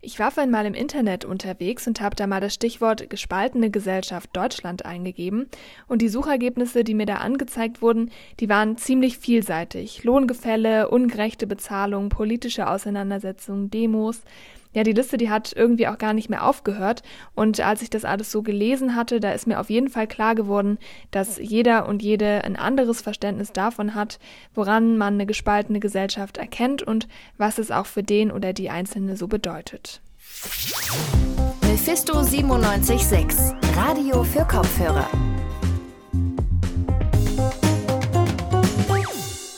Ich war vorhin mal im Internet unterwegs und habe da mal das Stichwort gespaltene Gesellschaft Deutschland eingegeben. Und die Suchergebnisse, die mir da angezeigt wurden, die waren ziemlich vielseitig. Lohngefälle, ungerechte Bezahlung, politische Auseinandersetzungen, Demos ja, die Liste, die hat irgendwie auch gar nicht mehr aufgehört. Und als ich das alles so gelesen hatte, da ist mir auf jeden Fall klar geworden, dass jeder und jede ein anderes Verständnis davon hat, woran man eine gespaltene Gesellschaft erkennt und was es auch für den oder die Einzelne so bedeutet. Mephisto 976, Radio für Kopfhörer.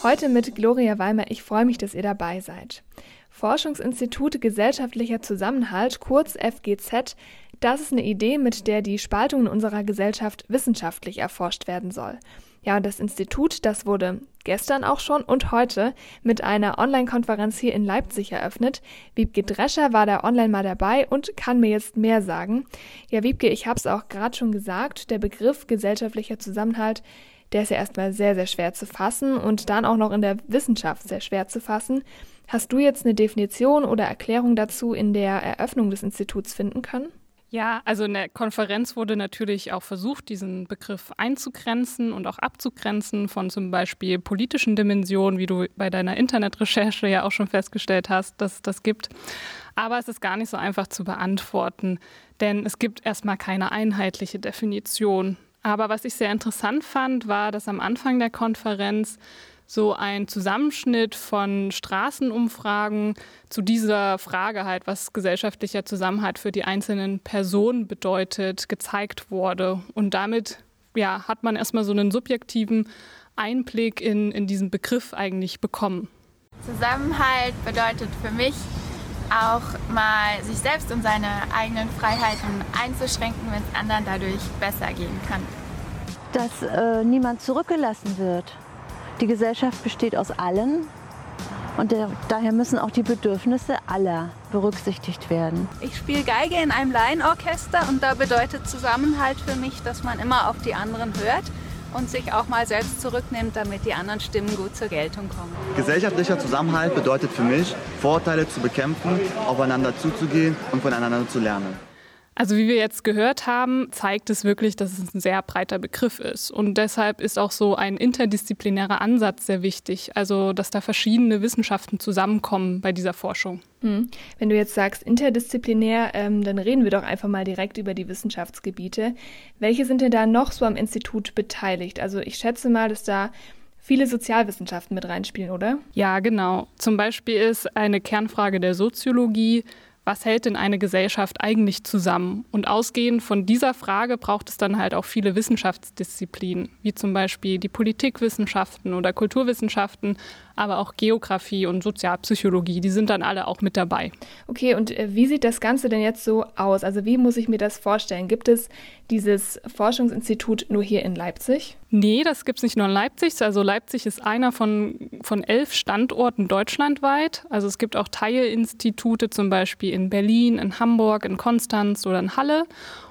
Heute mit Gloria Weimer. Ich freue mich, dass ihr dabei seid. Forschungsinstitut Gesellschaftlicher Zusammenhalt, kurz FGZ, das ist eine Idee, mit der die Spaltung in unserer Gesellschaft wissenschaftlich erforscht werden soll. Ja, und das Institut, das wurde gestern auch schon und heute mit einer Online-Konferenz hier in Leipzig eröffnet. Wiebke Drescher war da online mal dabei und kann mir jetzt mehr sagen. Ja, Wiebke, ich habe es auch gerade schon gesagt, der Begriff gesellschaftlicher Zusammenhalt, der ist ja erstmal sehr, sehr schwer zu fassen und dann auch noch in der Wissenschaft sehr schwer zu fassen. Hast du jetzt eine Definition oder Erklärung dazu in der Eröffnung des Instituts finden können? Ja, also in der Konferenz wurde natürlich auch versucht, diesen Begriff einzugrenzen und auch abzugrenzen von zum Beispiel politischen Dimensionen, wie du bei deiner Internetrecherche ja auch schon festgestellt hast, dass es das gibt. Aber es ist gar nicht so einfach zu beantworten, denn es gibt erstmal keine einheitliche Definition. Aber was ich sehr interessant fand, war, dass am Anfang der Konferenz so ein Zusammenschnitt von Straßenumfragen zu dieser Frage halt, was gesellschaftlicher Zusammenhalt für die einzelnen Personen bedeutet, gezeigt wurde. Und damit ja, hat man erstmal so einen subjektiven Einblick in, in diesen Begriff eigentlich bekommen. Zusammenhalt bedeutet für mich auch mal sich selbst und seine eigenen Freiheiten einzuschränken, wenn es anderen dadurch besser gehen kann. Dass äh, niemand zurückgelassen wird. Die Gesellschaft besteht aus allen und der, daher müssen auch die Bedürfnisse aller berücksichtigt werden. Ich spiele Geige in einem Laienorchester und da bedeutet Zusammenhalt für mich, dass man immer auf die anderen hört und sich auch mal selbst zurücknimmt, damit die anderen Stimmen gut zur Geltung kommen. Gesellschaftlicher Zusammenhalt bedeutet für mich, Vorteile zu bekämpfen, aufeinander zuzugehen und voneinander zu lernen. Also wie wir jetzt gehört haben, zeigt es wirklich, dass es ein sehr breiter Begriff ist. Und deshalb ist auch so ein interdisziplinärer Ansatz sehr wichtig. Also dass da verschiedene Wissenschaften zusammenkommen bei dieser Forschung. Mhm. Wenn du jetzt sagst interdisziplinär, ähm, dann reden wir doch einfach mal direkt über die Wissenschaftsgebiete. Welche sind denn da noch so am Institut beteiligt? Also ich schätze mal, dass da viele Sozialwissenschaften mit reinspielen, oder? Ja, genau. Zum Beispiel ist eine Kernfrage der Soziologie, was hält denn eine Gesellschaft eigentlich zusammen? Und ausgehend von dieser Frage braucht es dann halt auch viele Wissenschaftsdisziplinen, wie zum Beispiel die Politikwissenschaften oder Kulturwissenschaften, aber auch Geografie und Sozialpsychologie, die sind dann alle auch mit dabei. Okay, und äh, wie sieht das Ganze denn jetzt so aus? Also wie muss ich mir das vorstellen? Gibt es dieses Forschungsinstitut nur hier in Leipzig? Nee, das gibt es nicht nur in Leipzig. Also Leipzig ist einer von, von elf Standorten deutschlandweit. Also es gibt auch Teilinstitute zum Beispiel in Berlin, in Hamburg, in Konstanz oder in Halle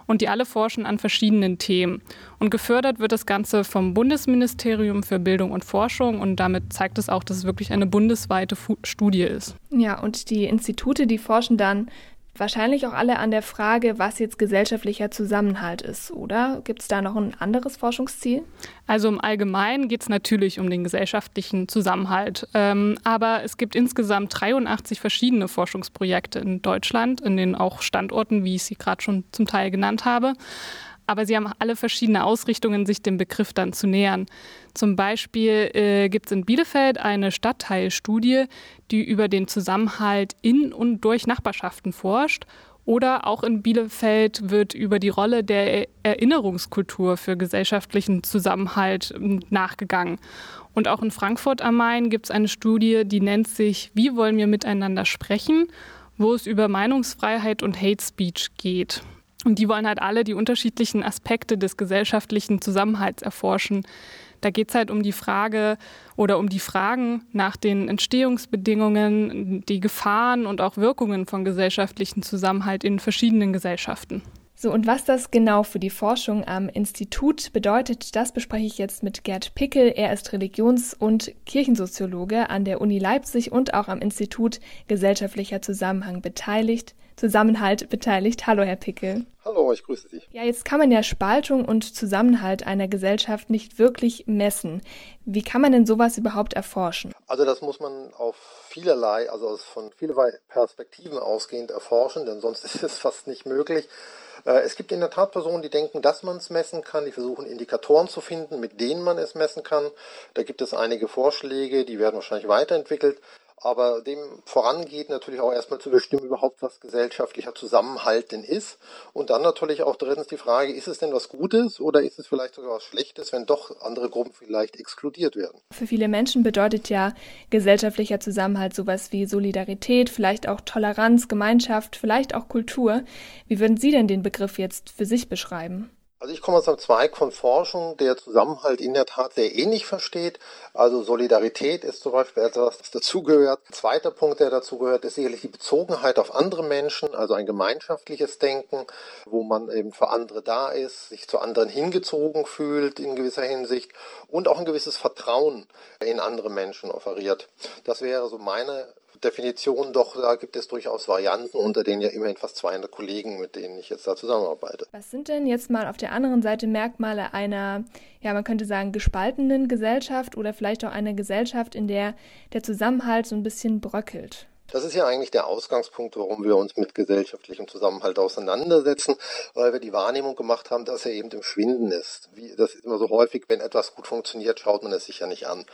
und die alle forschen an verschiedenen Themen. Und gefördert wird das Ganze vom Bundesministerium für Bildung und Forschung und damit zeigt es auch, dass es wirklich eine bundesweite Studie ist. Ja, und die Institute, die forschen dann wahrscheinlich auch alle an der Frage, was jetzt gesellschaftlicher Zusammenhalt ist, oder? Gibt es da noch ein anderes Forschungsziel? Also im Allgemeinen geht es natürlich um den gesellschaftlichen Zusammenhalt. Ähm, aber es gibt insgesamt 83 verschiedene Forschungsprojekte in Deutschland, in den auch Standorten, wie ich sie gerade schon zum Teil genannt habe aber sie haben alle verschiedene Ausrichtungen, sich dem Begriff dann zu nähern. Zum Beispiel äh, gibt es in Bielefeld eine Stadtteilstudie, die über den Zusammenhalt in und durch Nachbarschaften forscht. Oder auch in Bielefeld wird über die Rolle der Erinnerungskultur für gesellschaftlichen Zusammenhalt ähm, nachgegangen. Und auch in Frankfurt am Main gibt es eine Studie, die nennt sich Wie wollen wir miteinander sprechen, wo es über Meinungsfreiheit und Hate Speech geht. Und die wollen halt alle die unterschiedlichen Aspekte des gesellschaftlichen Zusammenhalts erforschen. Da geht es halt um die Frage oder um die Fragen nach den Entstehungsbedingungen, die Gefahren und auch Wirkungen von gesellschaftlichen Zusammenhalt in verschiedenen Gesellschaften. So, und was das genau für die Forschung am Institut bedeutet, das bespreche ich jetzt mit Gerd Pickel. Er ist Religions- und Kirchensoziologe an der Uni Leipzig und auch am Institut Gesellschaftlicher Zusammenhang beteiligt. Zusammenhalt beteiligt. Hallo, Herr Pickel. Hallo, ich grüße Sie. Ja, jetzt kann man ja Spaltung und Zusammenhalt einer Gesellschaft nicht wirklich messen. Wie kann man denn sowas überhaupt erforschen? Also das muss man auf vielerlei, also von vielerlei Perspektiven ausgehend erforschen, denn sonst ist es fast nicht möglich. Äh, es gibt in der Tat Personen, die denken, dass man es messen kann. Die versuchen Indikatoren zu finden, mit denen man es messen kann. Da gibt es einige Vorschläge, die werden wahrscheinlich weiterentwickelt. Aber dem vorangeht natürlich auch erstmal zu bestimmen überhaupt, was gesellschaftlicher Zusammenhalt denn ist. Und dann natürlich auch drittens die Frage, ist es denn was Gutes oder ist es vielleicht sogar was Schlechtes, wenn doch andere Gruppen vielleicht exkludiert werden? Für viele Menschen bedeutet ja gesellschaftlicher Zusammenhalt sowas wie Solidarität, vielleicht auch Toleranz, Gemeinschaft, vielleicht auch Kultur. Wie würden Sie denn den Begriff jetzt für sich beschreiben? Also ich komme aus einem Zweig von Forschung, der Zusammenhalt in der Tat sehr ähnlich versteht. Also Solidarität ist zum Beispiel etwas, das dazugehört. Zweiter Punkt, der dazugehört, ist sicherlich die Bezogenheit auf andere Menschen, also ein gemeinschaftliches Denken, wo man eben für andere da ist, sich zu anderen hingezogen fühlt in gewisser Hinsicht und auch ein gewisses Vertrauen in andere Menschen offeriert. Das wäre so meine Definition, doch da gibt es durchaus Varianten, unter denen ja immerhin fast 200 Kollegen, mit denen ich jetzt da zusammenarbeite. Was sind denn jetzt mal auf der anderen Seite Merkmale einer, ja, man könnte sagen, gespaltenen Gesellschaft oder vielleicht auch einer Gesellschaft, in der der Zusammenhalt so ein bisschen bröckelt? Das ist ja eigentlich der Ausgangspunkt, warum wir uns mit gesellschaftlichem Zusammenhalt auseinandersetzen, weil wir die Wahrnehmung gemacht haben, dass er eben im Schwinden ist. Wie, das ist immer so häufig, wenn etwas gut funktioniert, schaut man es sich ja nicht an.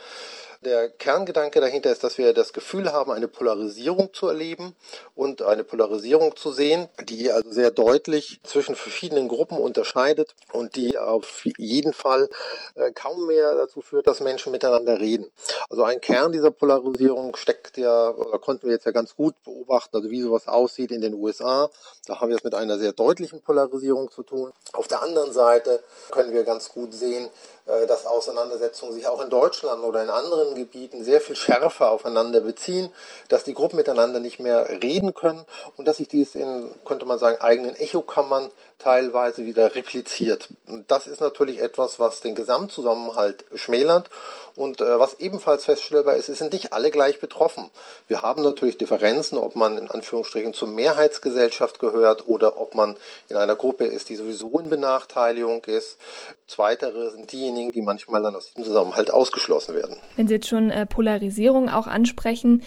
Der Kerngedanke dahinter ist, dass wir das Gefühl haben, eine Polarisierung zu erleben und eine Polarisierung zu sehen, die also sehr deutlich zwischen verschiedenen Gruppen unterscheidet und die auf jeden Fall äh, kaum mehr dazu führt, dass Menschen miteinander reden. Also ein Kern dieser Polarisierung steckt ja, oder konnten wir jetzt ja ganz gut beobachten, also wie sowas aussieht in den USA. Da haben wir es mit einer sehr deutlichen Polarisierung zu tun. Auf der anderen Seite können wir ganz gut sehen, äh, dass Auseinandersetzungen sich auch in Deutschland oder in anderen Gebieten sehr viel schärfer aufeinander beziehen, dass die Gruppen miteinander nicht mehr reden können und dass sich dies in, könnte man sagen, eigenen Echokammern teilweise wieder repliziert. Und das ist natürlich etwas, was den Gesamtzusammenhalt schmälert und äh, was ebenfalls feststellbar ist, es sind nicht alle gleich betroffen. Wir haben natürlich Differenzen, ob man in Anführungsstrichen zur Mehrheitsgesellschaft gehört oder ob man in einer Gruppe ist, die sowieso in Benachteiligung ist. Zweitere sind diejenigen, die manchmal dann aus diesem Zusammenhalt ausgeschlossen werden. Wenn Sie jetzt schon äh, Polarisierung auch ansprechen,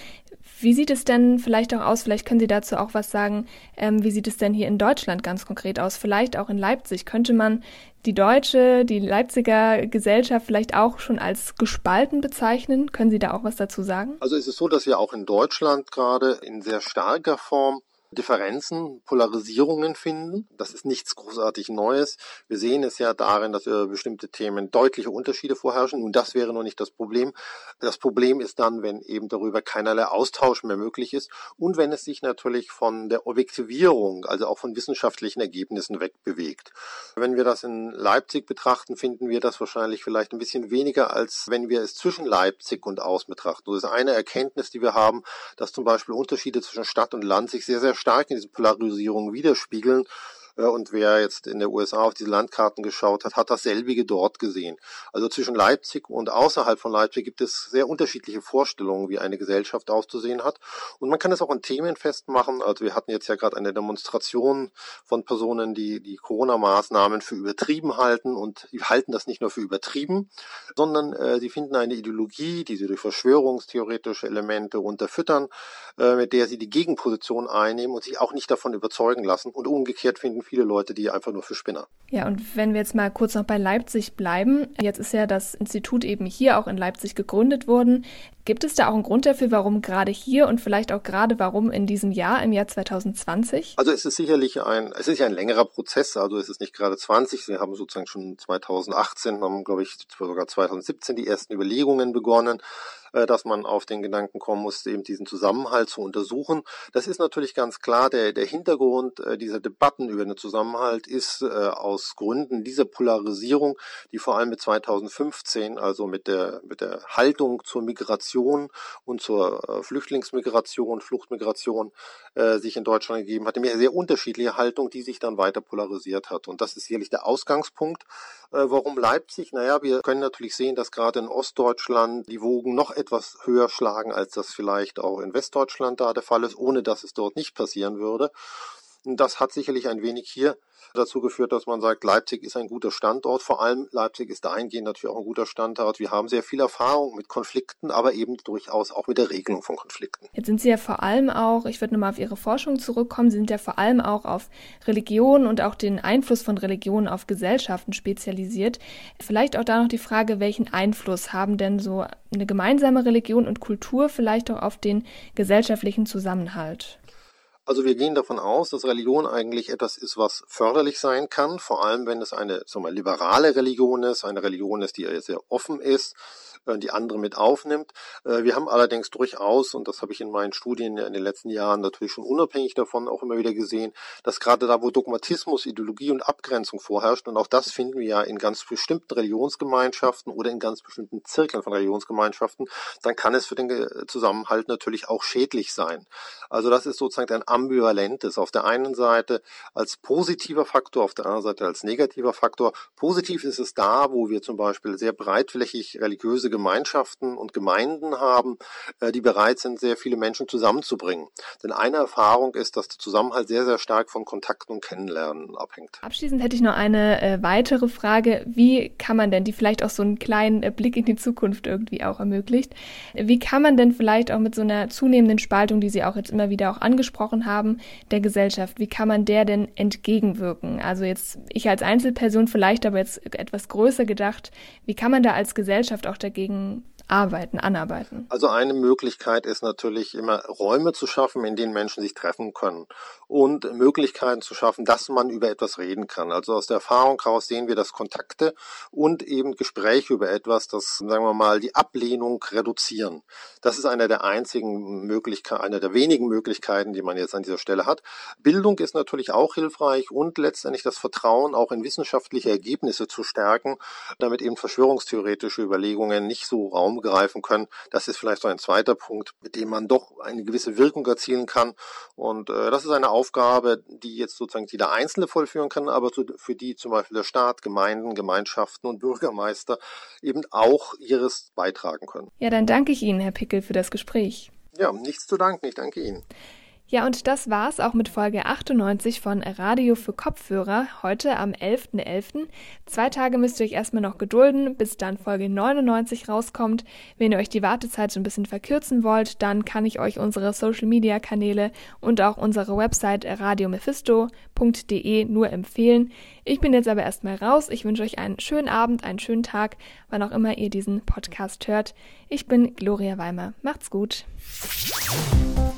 wie sieht es denn vielleicht auch aus? Vielleicht können Sie dazu auch was sagen. Ähm, wie sieht es denn hier in Deutschland ganz konkret aus? Vielleicht auch in Leipzig. Könnte man die deutsche, die Leipziger Gesellschaft vielleicht auch schon als gespalten bezeichnen? Können Sie da auch was dazu sagen? Also ist es so, dass wir auch in Deutschland gerade in sehr starker Form Differenzen, Polarisierungen finden. Das ist nichts großartig Neues. Wir sehen es ja darin, dass über bestimmte Themen deutliche Unterschiede vorherrschen. Und das wäre noch nicht das Problem. Das Problem ist dann, wenn eben darüber keinerlei Austausch mehr möglich ist und wenn es sich natürlich von der Objektivierung, also auch von wissenschaftlichen Ergebnissen wegbewegt. Wenn wir das in Leipzig betrachten, finden wir das wahrscheinlich vielleicht ein bisschen weniger, als wenn wir es zwischen Leipzig und aus betrachten. Das ist eine Erkenntnis, die wir haben, dass zum Beispiel Unterschiede zwischen Stadt und Land sich sehr, sehr stark in diese Polarisierung widerspiegeln. Und wer jetzt in der USA auf diese Landkarten geschaut hat, hat dasselbige dort gesehen. Also zwischen Leipzig und außerhalb von Leipzig gibt es sehr unterschiedliche Vorstellungen, wie eine Gesellschaft auszusehen hat. Und man kann es auch an Themen festmachen. Also wir hatten jetzt ja gerade eine Demonstration von Personen, die die Corona-Maßnahmen für übertrieben halten. Und die halten das nicht nur für übertrieben, sondern äh, sie finden eine Ideologie, die sie durch verschwörungstheoretische Elemente unterfüttern, äh, mit der sie die Gegenposition einnehmen und sich auch nicht davon überzeugen lassen. Und umgekehrt finden viele Leute die einfach nur für Spinner. Ja, und wenn wir jetzt mal kurz noch bei Leipzig bleiben, jetzt ist ja das Institut eben hier auch in Leipzig gegründet worden. Gibt es da auch einen Grund dafür, warum gerade hier und vielleicht auch gerade warum in diesem Jahr, im Jahr 2020? Also es ist sicherlich ein, es ist ja ein längerer Prozess, also es ist nicht gerade 20, wir haben sozusagen schon 2018, haben glaube ich sogar 2017 die ersten Überlegungen begonnen. Äh, dass man auf den Gedanken kommen muss, eben diesen Zusammenhalt zu untersuchen. Das ist natürlich ganz klar. Der, der Hintergrund äh, dieser Debatten über den Zusammenhalt ist äh, aus Gründen dieser Polarisierung, die vor allem mit 2015, also mit der, mit der Haltung zur Migration Migration und zur äh, Flüchtlingsmigration, Fluchtmigration äh, sich in Deutschland gegeben hat, eine sehr unterschiedliche Haltung, die sich dann weiter polarisiert hat. Und das ist sicherlich der Ausgangspunkt. Äh, warum Leipzig? Naja, wir können natürlich sehen, dass gerade in Ostdeutschland die Wogen noch etwas höher schlagen, als das vielleicht auch in Westdeutschland da der Fall ist, ohne dass es dort nicht passieren würde. Das hat sicherlich ein wenig hier dazu geführt, dass man sagt, Leipzig ist ein guter Standort. Vor allem Leipzig ist dahingehend natürlich auch ein guter Standort. Wir haben sehr viel Erfahrung mit Konflikten, aber eben durchaus auch mit der Regelung von Konflikten. Jetzt sind Sie ja vor allem auch, ich würde nochmal auf Ihre Forschung zurückkommen, Sie sind ja vor allem auch auf Religion und auch den Einfluss von Religion auf Gesellschaften spezialisiert. Vielleicht auch da noch die Frage, welchen Einfluss haben denn so eine gemeinsame Religion und Kultur vielleicht auch auf den gesellschaftlichen Zusammenhalt? Also wir gehen davon aus, dass Religion eigentlich etwas ist, was förderlich sein kann, vor allem wenn es eine sagen wir, liberale Religion ist, eine Religion ist, die sehr offen ist, die andere mit aufnimmt. Äh, wir haben allerdings durchaus, und das habe ich in meinen Studien in den letzten Jahren natürlich schon unabhängig davon auch immer wieder gesehen, dass gerade da, wo Dogmatismus, Ideologie und Abgrenzung vorherrscht, und auch das finden wir ja in ganz bestimmten Religionsgemeinschaften oder in ganz bestimmten Zirkeln von Religionsgemeinschaften, dann kann es für den Zusammenhalt natürlich auch schädlich sein. Also das ist sozusagen ein ambivalentes. Auf der einen Seite als positiver Faktor, auf der anderen Seite als negativer Faktor. Positiv ist es da, wo wir zum Beispiel sehr breitflächig religiöse Gemeinschaften und Gemeinden haben, äh, die bereit sind, sehr viele Menschen zusammenzubringen. Denn eine Erfahrung ist, dass der Zusammenhalt sehr, sehr stark von Kontakten und Kennenlernen abhängt. Abschließend hätte ich noch eine äh, weitere Frage. Wie kann man denn, die vielleicht auch so einen kleinen äh, Blick in die Zukunft irgendwie auch ermöglicht, wie kann man denn vielleicht auch mit so einer zunehmenden Spaltung, die Sie auch jetzt immer wieder auch angesprochen haben, der Gesellschaft, wie kann man der denn entgegenwirken? Also jetzt ich als Einzelperson vielleicht, aber jetzt etwas größer gedacht, wie kann man da als Gesellschaft auch dagegen gegen arbeiten, anarbeiten? Also eine Möglichkeit ist natürlich immer Räume zu schaffen, in denen Menschen sich treffen können und Möglichkeiten zu schaffen, dass man über etwas reden kann. Also aus der Erfahrung heraus sehen wir, dass Kontakte und eben Gespräche über etwas, das sagen wir mal die Ablehnung reduzieren. Das ist einer der einzigen Möglichkeiten, einer der wenigen Möglichkeiten, die man jetzt an dieser Stelle hat. Bildung ist natürlich auch hilfreich und letztendlich das Vertrauen auch in wissenschaftliche Ergebnisse zu stärken, damit eben verschwörungstheoretische Überlegungen nicht so Raum greifen können. Das ist vielleicht so ein zweiter Punkt, mit dem man doch eine gewisse Wirkung erzielen kann. Und äh, das ist eine Aufgabe, die jetzt sozusagen jeder Einzelne vollführen kann, aber für die zum Beispiel der Staat, Gemeinden, Gemeinschaften und Bürgermeister eben auch ihres beitragen können. Ja, dann danke ich Ihnen, Herr Pickel, für das Gespräch. Ja, nichts zu danken. Ich danke Ihnen. Ja, und das war's auch mit Folge 98 von Radio für Kopfhörer, heute am 11.11. .11. Zwei Tage müsst ihr euch erstmal noch gedulden, bis dann Folge 99 rauskommt. Wenn ihr euch die Wartezeit so ein bisschen verkürzen wollt, dann kann ich euch unsere Social-Media-Kanäle und auch unsere Website radiomephisto.de nur empfehlen. Ich bin jetzt aber erstmal raus. Ich wünsche euch einen schönen Abend, einen schönen Tag, wann auch immer ihr diesen Podcast hört. Ich bin Gloria Weimer. Macht's gut.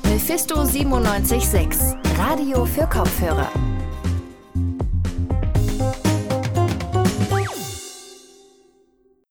Mephisto 976, Radio für Kopfhörer.